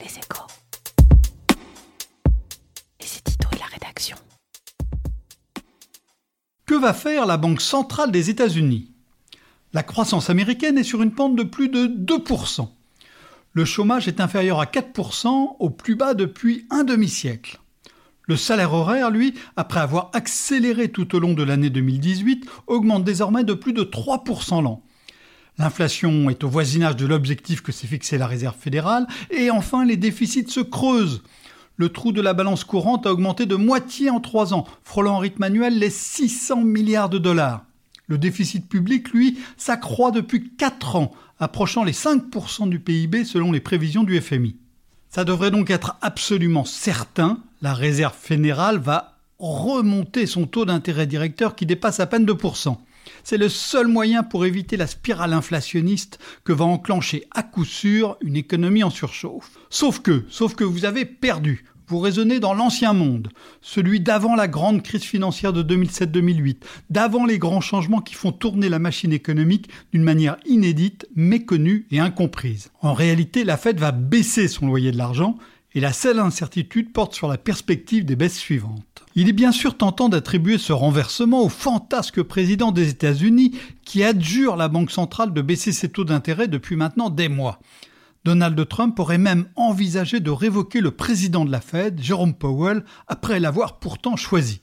Les échos. Et c'est Tito et la rédaction. Que va faire la Banque centrale des États-Unis? La croissance américaine est sur une pente de plus de 2%. Le chômage est inférieur à 4% au plus bas depuis un demi-siècle. Le salaire horaire, lui, après avoir accéléré tout au long de l'année 2018, augmente désormais de plus de 3% l'an. L'inflation est au voisinage de l'objectif que s'est fixé la Réserve fédérale, et enfin les déficits se creusent. Le trou de la balance courante a augmenté de moitié en trois ans, frôlant en rythme annuel les 600 milliards de dollars. Le déficit public, lui, s'accroît depuis 4 ans, approchant les 5% du PIB selon les prévisions du FMI. Ça devrait donc être absolument certain, la Réserve fédérale va remonter son taux d'intérêt directeur qui dépasse à peine 2%. C'est le seul moyen pour éviter la spirale inflationniste que va enclencher à coup sûr une économie en surchauffe. Sauf que, sauf que vous avez perdu. Vous raisonnez dans l'ancien monde, celui d'avant la grande crise financière de 2007-2008, d'avant les grands changements qui font tourner la machine économique d'une manière inédite, méconnue et incomprise. En réalité, la Fed va baisser son loyer de l'argent et la seule incertitude porte sur la perspective des baisses suivantes. Il est bien sûr tentant d'attribuer ce renversement au fantasque président des États-Unis qui adjure la Banque centrale de baisser ses taux d'intérêt depuis maintenant des mois. Donald Trump aurait même envisagé de révoquer le président de la Fed, Jerome Powell, après l'avoir pourtant choisi.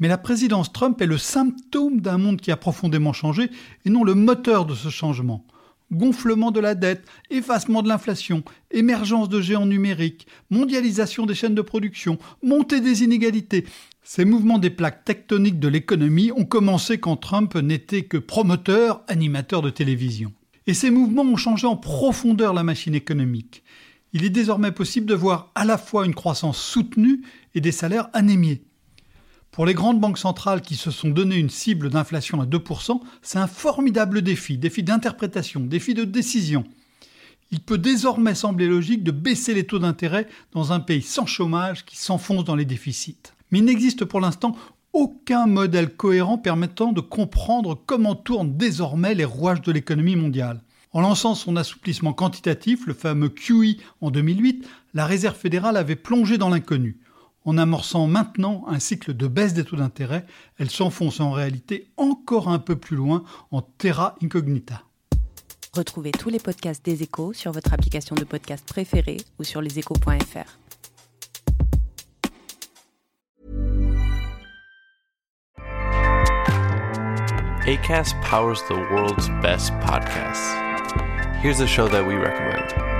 Mais la présidence Trump est le symptôme d'un monde qui a profondément changé et non le moteur de ce changement. Gonflement de la dette, effacement de l'inflation, émergence de géants numériques, mondialisation des chaînes de production, montée des inégalités. Ces mouvements des plaques tectoniques de l'économie ont commencé quand Trump n'était que promoteur, animateur de télévision. Et ces mouvements ont changé en profondeur la machine économique. Il est désormais possible de voir à la fois une croissance soutenue et des salaires anémiés. Pour les grandes banques centrales qui se sont donné une cible d'inflation à 2%, c'est un formidable défi, défi d'interprétation, défi de décision. Il peut désormais sembler logique de baisser les taux d'intérêt dans un pays sans chômage qui s'enfonce dans les déficits. Mais il n'existe pour l'instant aucun modèle cohérent permettant de comprendre comment tournent désormais les rouages de l'économie mondiale. En lançant son assouplissement quantitatif, le fameux QE en 2008, la Réserve fédérale avait plongé dans l'inconnu. En amorçant maintenant un cycle de baisse des taux d'intérêt, elle s'enfonce en réalité encore un peu plus loin en terra incognita. Retrouvez tous les podcasts des échos sur votre application de podcast préférée ou sur leséchos.fr. ACAST powers the world's best podcasts. Here's a show that we recommend.